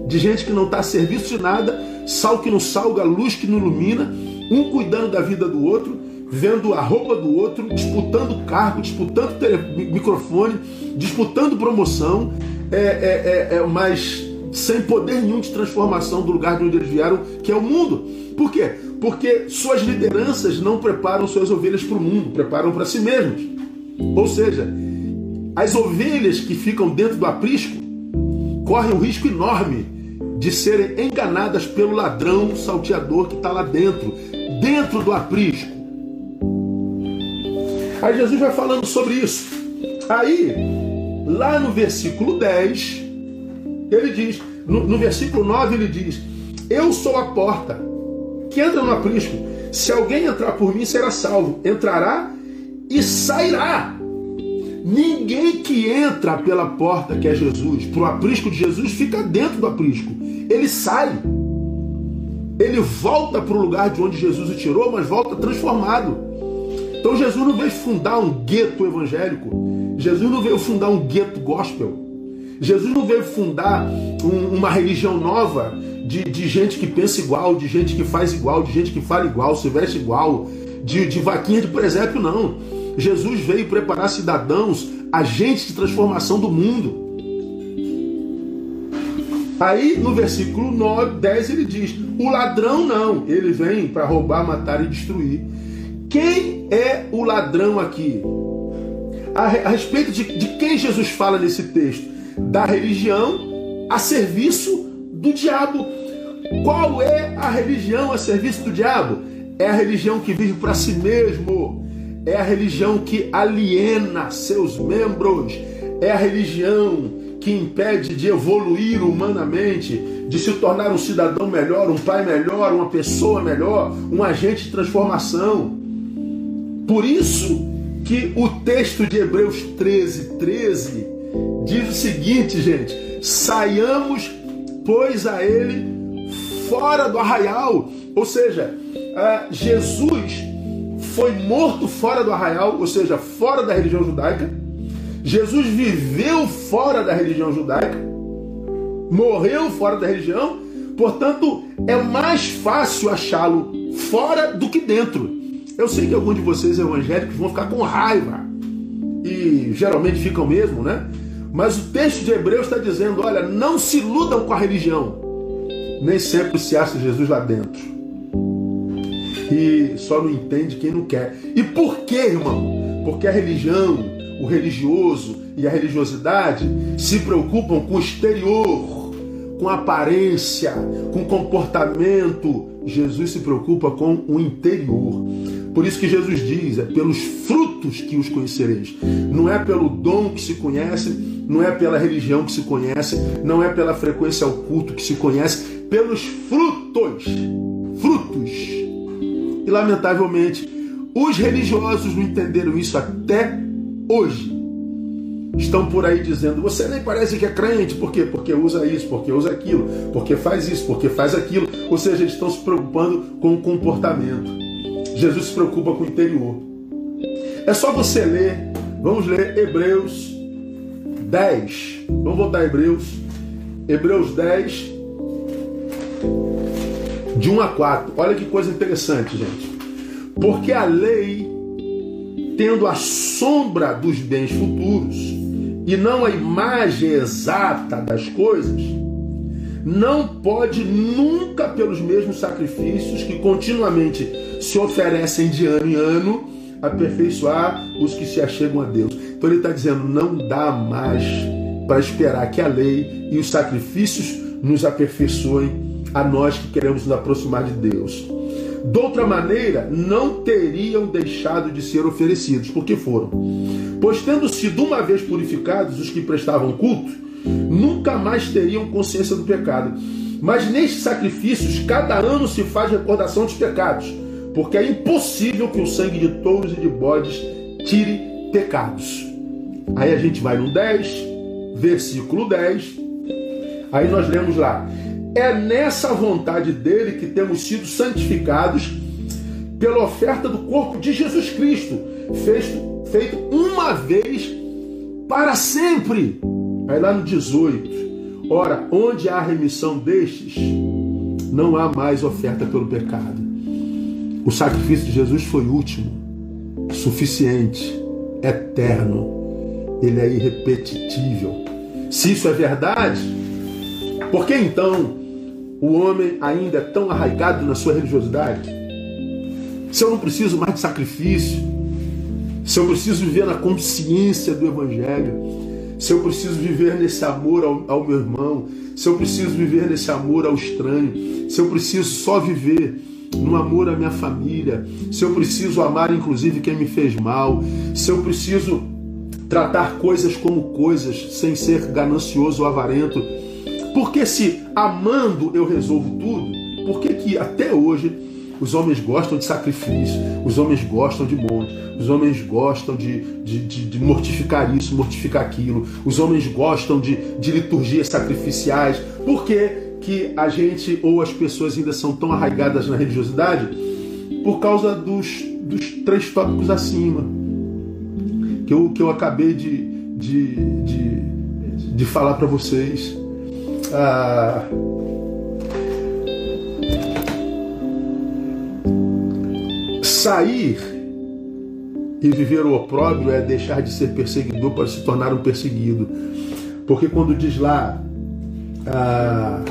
de gente que não está a serviço de nada, sal que não salga, luz que não ilumina, um cuidando da vida do outro, vendo a roupa do outro, disputando cargo, disputando microfone, disputando promoção, é, é, é, é, mas sem poder nenhum de transformação do lugar de onde eles vieram, que é o mundo. Por quê? Porque suas lideranças não preparam suas ovelhas para o mundo, preparam para si mesmos. Ou seja, as ovelhas que ficam dentro do aprisco correm um risco enorme de serem enganadas pelo ladrão salteador que está lá dentro, dentro do aprisco. Aí Jesus vai falando sobre isso. Aí Lá no versículo 10, ele diz, no, no versículo 9 ele diz: Eu sou a porta que entra no aprisco. Se alguém entrar por mim, será salvo. Entrará e sairá. Ninguém que entra pela porta, que é Jesus, para o aprisco de Jesus, fica dentro do aprisco. Ele sai. Ele volta para o lugar de onde Jesus o tirou, mas volta transformado. Então Jesus não veio fundar um gueto evangélico. Jesus não veio fundar um gueto gospel. Jesus não veio fundar um, uma religião nova de, de, gente que pensa igual, de gente que faz igual, de gente que fala igual, se veste igual, de, de vaquinha de presépio, não. Jesus veio preparar cidadãos, agentes de transformação do mundo. Aí no versículo 9, 10 ele diz: O ladrão não, ele vem para roubar, matar e destruir. Quem é o ladrão aqui? a, a respeito de, de quem Jesus fala nesse texto? Da religião a serviço do diabo. Qual é a religião a serviço do diabo? É a religião que vive para si mesmo. É a religião que aliena seus membros. É a religião que impede de evoluir humanamente, de se tornar um cidadão melhor, um pai melhor, uma pessoa melhor, um agente de transformação. Por isso que o texto de Hebreus 13, 13 diz o seguinte, gente: saiamos, pois, a ele fora do arraial. Ou seja, Jesus foi morto fora do arraial, ou seja, fora da religião judaica. Jesus viveu fora da religião judaica, morreu fora da religião, portanto, é mais fácil achá-lo fora do que dentro. Eu sei que alguns de vocês evangélicos vão ficar com raiva. E geralmente ficam mesmo, né? Mas o texto de Hebreus está dizendo: olha, não se iludam com a religião. Nem sempre se acha Jesus lá dentro. E só não entende quem não quer. E por que, irmão? Porque a religião, o religioso e a religiosidade se preocupam com o exterior, com aparência, com comportamento. Jesus se preocupa com o interior. Por isso que Jesus diz: é pelos frutos que os conhecereis. Não é pelo dom que se conhece, não é pela religião que se conhece, não é pela frequência ao culto que se conhece, pelos frutos. Frutos. Lamentavelmente, os religiosos não entenderam isso até hoje. Estão por aí dizendo: você nem parece que é crente, por quê? Porque usa isso, porque usa aquilo, porque faz isso, porque faz aquilo. Ou seja, eles estão se preocupando com o comportamento. Jesus se preocupa com o interior. É só você ler, vamos ler Hebreus 10. Vamos voltar a Hebreus. Hebreus 10, de 1 a 4. Olha que coisa interessante, gente. Porque a lei, tendo a sombra dos bens futuros, e não a imagem exata das coisas, não pode nunca, pelos mesmos sacrifícios que continuamente se oferecem de ano em ano, aperfeiçoar os que se achegam a Deus. Então ele está dizendo: não dá mais para esperar que a lei e os sacrifícios nos aperfeiçoem a nós que queremos nos aproximar de Deus. De outra maneira, não teriam deixado de ser oferecidos, porque foram. Pois, tendo sido uma vez purificados os que prestavam culto, nunca mais teriam consciência do pecado. Mas nestes sacrifícios, cada ano se faz recordação dos pecados, porque é impossível que o sangue de touros e de bodes tire pecados. Aí a gente vai no 10, versículo 10. Aí nós lemos lá: É nessa vontade dele que temos sido santificados pela oferta do corpo de Jesus Cristo, feito, feito uma vez para sempre. Aí lá no 18: Ora, onde há remissão destes, não há mais oferta pelo pecado. O sacrifício de Jesus foi último, suficiente, eterno, ele é irrepetível. Se isso é verdade, por que então o homem ainda é tão arraigado na sua religiosidade? Se eu não preciso mais de sacrifício, se eu preciso viver na consciência do Evangelho, se eu preciso viver nesse amor ao, ao meu irmão, se eu preciso viver nesse amor ao estranho, se eu preciso só viver no amor à minha família, se eu preciso amar inclusive quem me fez mal, se eu preciso tratar coisas como coisas sem ser ganancioso ou avarento, porque se amando eu resolvo tudo, por que, que até hoje os homens gostam de sacrifício, os homens gostam de monte, os homens gostam de, de, de, de mortificar isso, mortificar aquilo, os homens gostam de, de liturgias sacrificiais. Por que, que a gente ou as pessoas ainda são tão arraigadas na religiosidade? Por causa dos, dos três tópicos acima, que eu, que eu acabei de, de, de, de falar para vocês. Ah, sair e viver o opróbrio é deixar de ser perseguidor para se tornar um perseguido. Porque quando diz lá, ah,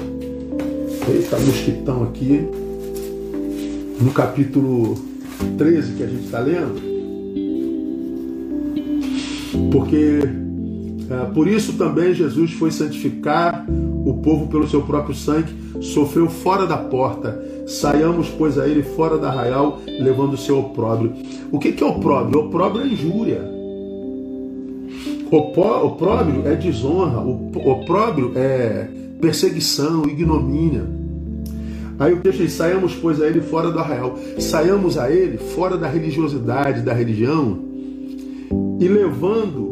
eita, mosquitão aqui, no capítulo 13 que a gente está lendo, porque por isso também Jesus foi santificar o povo pelo seu próprio sangue, sofreu fora da porta. Saiamos, pois, a ele fora da arraial, levando o seu opróbrio. O que é opróbrio? Opróbrio é injúria. Opróbrio é desonra. Opróbrio é perseguição, ignomínia. Aí o texto diz: saiamos, pois, a ele fora do arraial. Saiamos a ele fora da religiosidade, da religião, e levando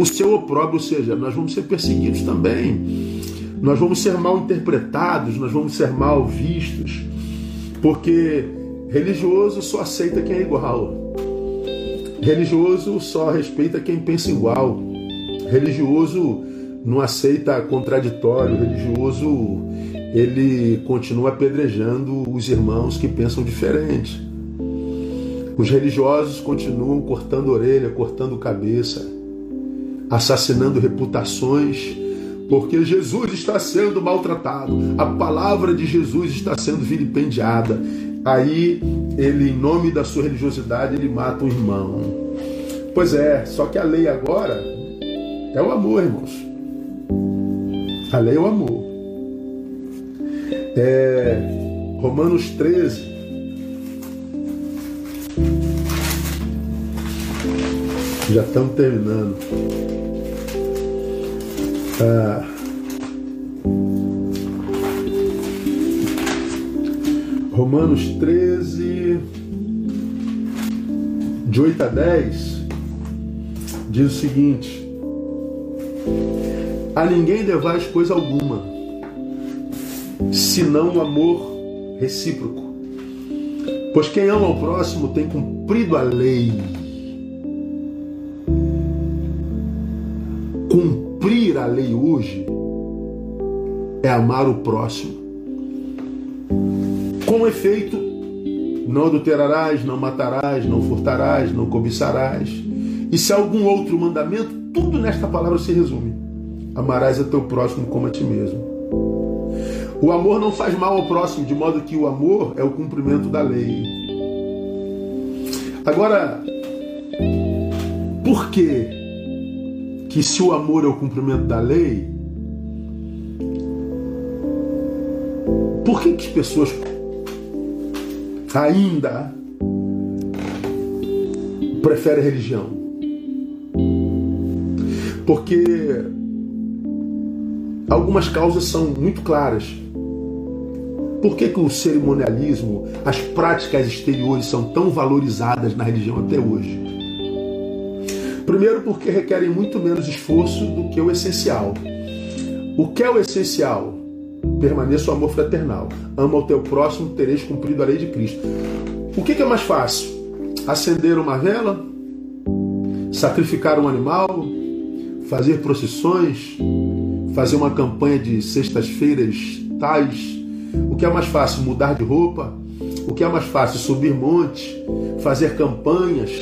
o seu opróbrio, ou seja, nós vamos ser perseguidos também, nós vamos ser mal interpretados, nós vamos ser mal vistos, porque religioso só aceita quem é igual, religioso só respeita quem pensa igual, religioso não aceita contraditório, religioso ele continua apedrejando os irmãos que pensam diferente. Os religiosos continuam cortando orelha, cortando cabeça assassinando reputações, porque Jesus está sendo maltratado, a palavra de Jesus está sendo vilipendiada. Aí ele, em nome da sua religiosidade, ele mata um irmão. Pois é, só que a lei agora é o amor, irmãos. A lei é o amor. É, Romanos 13. Já estamos terminando. Ah, Romanos 13, de 8 a 10, diz o seguinte: A ninguém devais coisa alguma, senão o amor recíproco. Pois quem ama o próximo tem cumprido a lei. Hoje é amar o próximo. Com efeito, não adulterarás, não matarás, não furtarás, não cobiçarás. E se algum outro mandamento, tudo nesta palavra se resume: amarás a teu próximo como a ti mesmo. O amor não faz mal ao próximo, de modo que o amor é o cumprimento da lei. Agora, por que que se o amor é o cumprimento da lei, por que que as pessoas ainda preferem religião? Porque algumas causas são muito claras. Por que, que o cerimonialismo, as práticas exteriores são tão valorizadas na religião até hoje? Primeiro, porque requerem muito menos esforço do que o essencial. O que é o essencial? Permaneça o amor fraternal. Ama o teu próximo, tereis cumprido a lei de Cristo. O que, é mais fácil? Acender uma vela? Sacrificar um animal? Fazer procissões? Fazer uma campanha de sextas-feiras tais? O que é mais fácil? Mudar de roupa? O que é mais fácil? Subir montes? Fazer campanhas?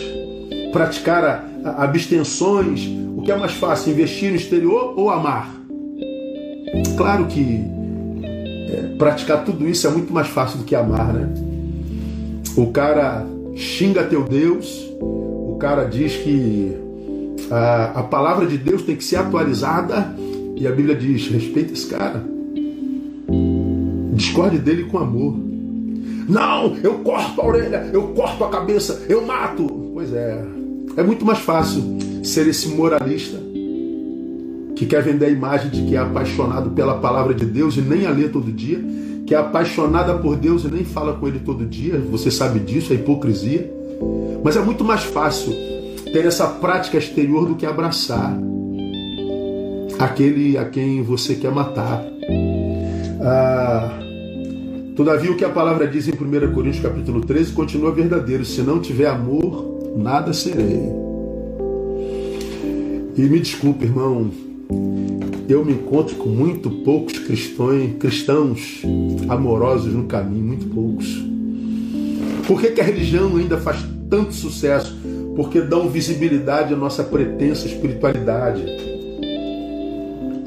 Praticar a, abstenções? O que é mais fácil? Investir no exterior ou amar? Claro que é, praticar tudo isso é muito mais fácil do que amar, né? O cara xinga teu Deus, o cara diz que a, a palavra de Deus tem que ser atualizada e a Bíblia diz: respeita esse cara. Discorde dele com amor. Não, eu corto a orelha, eu corto a cabeça, eu mato. Pois é, é muito mais fácil ser esse moralista que quer vender a imagem de que é apaixonado pela palavra de Deus e nem a lê todo dia, que é apaixonada por Deus e nem fala com ele todo dia. Você sabe disso, é hipocrisia. Mas é muito mais fácil ter essa prática exterior do que abraçar aquele a quem você quer matar. Ah, Todavia, o que a palavra diz em 1 Coríntios capítulo 13 continua verdadeiro: se não tiver amor, nada serei. E me desculpe, irmão, eu me encontro com muito poucos cristões, cristãos amorosos no caminho, muito poucos. Por que, que a religião ainda faz tanto sucesso? Porque dão visibilidade à nossa pretensa espiritualidade.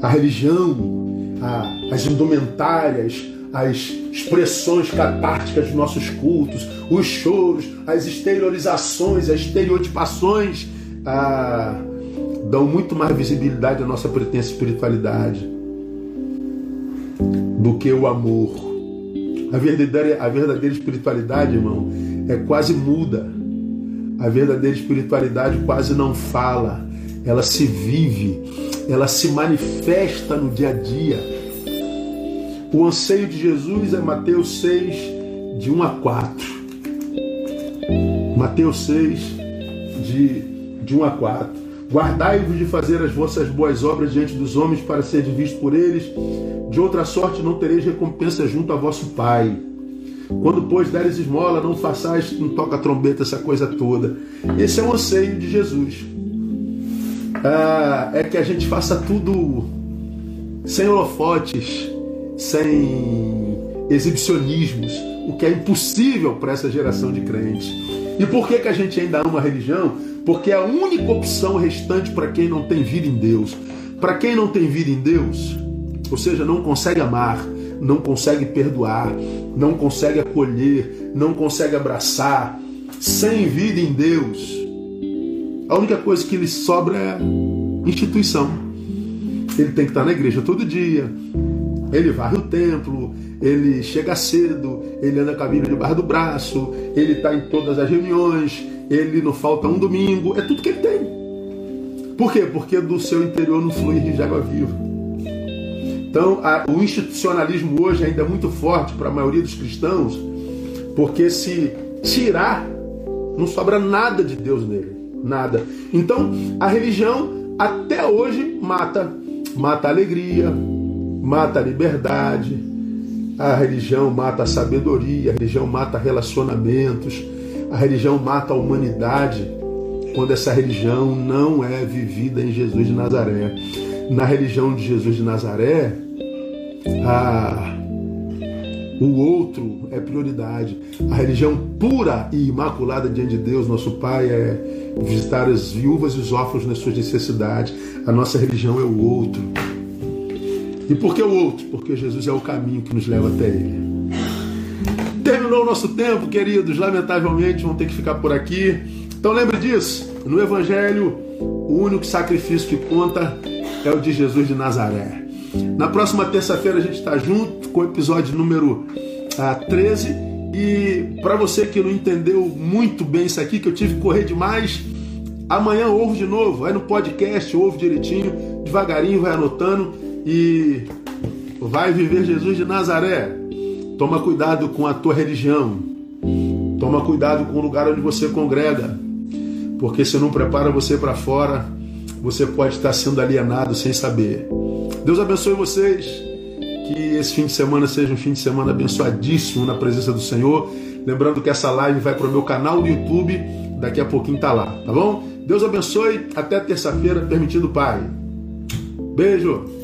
A religião, a, as indumentárias, as expressões catárticas dos nossos cultos, os choros, as exteriorizações, as estereotipações ah, dão muito mais visibilidade à nossa pretensa espiritualidade do que o amor. A verdadeira, a verdadeira espiritualidade, irmão, é quase muda. A verdadeira espiritualidade quase não fala, ela se vive, ela se manifesta no dia a dia o anseio de Jesus é Mateus 6, de 1 a 4. Mateus 6, de, de 1 a 4. Guardai-vos de fazer as vossas boas obras diante dos homens para ser visto por eles. De outra sorte não tereis recompensa junto a vosso Pai. Quando, pois, deres esmola, não façais um toca-trombeta, essa coisa toda. Esse é o anseio de Jesus. Ah, é que a gente faça tudo sem holofotes, sem exibicionismos, o que é impossível para essa geração de crentes. E por que, que a gente ainda ama a religião? Porque é a única opção restante para quem não tem vida em Deus. Para quem não tem vida em Deus, ou seja, não consegue amar, não consegue perdoar, não consegue acolher, não consegue abraçar, sem vida em Deus, a única coisa que lhe sobra é instituição. Ele tem que estar na igreja todo dia, ele varre o templo, ele chega cedo, ele anda com a Bíblia debaixo do braço, ele está em todas as reuniões, ele não falta um domingo, é tudo que ele tem. Por quê? Porque do seu interior não flui de água viva. Então, a, o institucionalismo hoje ainda é muito forte para a maioria dos cristãos, porque se tirar, não sobra nada de Deus nele. Nada. Então, a religião até hoje mata. Mata a alegria, mata a liberdade, a religião mata a sabedoria, a religião mata relacionamentos, a religião mata a humanidade quando essa religião não é vivida em Jesus de Nazaré. Na religião de Jesus de Nazaré, a, o outro é prioridade. A religião pura e imaculada diante de Deus, nosso Pai, é visitar as viúvas e os órfãos nas suas necessidades. A nossa religião é o outro. E por que o outro? Porque Jesus é o caminho que nos leva até Ele. Terminou o nosso tempo, queridos. Lamentavelmente, vamos ter que ficar por aqui. Então lembre disso. No Evangelho, o único sacrifício que conta é o de Jesus de Nazaré. Na próxima terça-feira a gente está junto com o episódio número ah, 13. E para você que não entendeu muito bem isso aqui, que eu tive que correr demais, amanhã ouve de novo, vai no podcast, ouve direitinho, devagarinho, vai anotando e vai viver Jesus de Nazaré. Toma cuidado com a tua religião. Toma cuidado com o lugar onde você congrega. Porque se não prepara você para fora, você pode estar sendo alienado sem saber. Deus abençoe vocês. Que esse fim de semana seja um fim de semana abençoadíssimo na presença do Senhor. Lembrando que essa live vai para o meu canal do YouTube. Daqui a pouquinho tá lá, tá bom? Deus abençoe. Até terça-feira, permitido Pai. Beijo.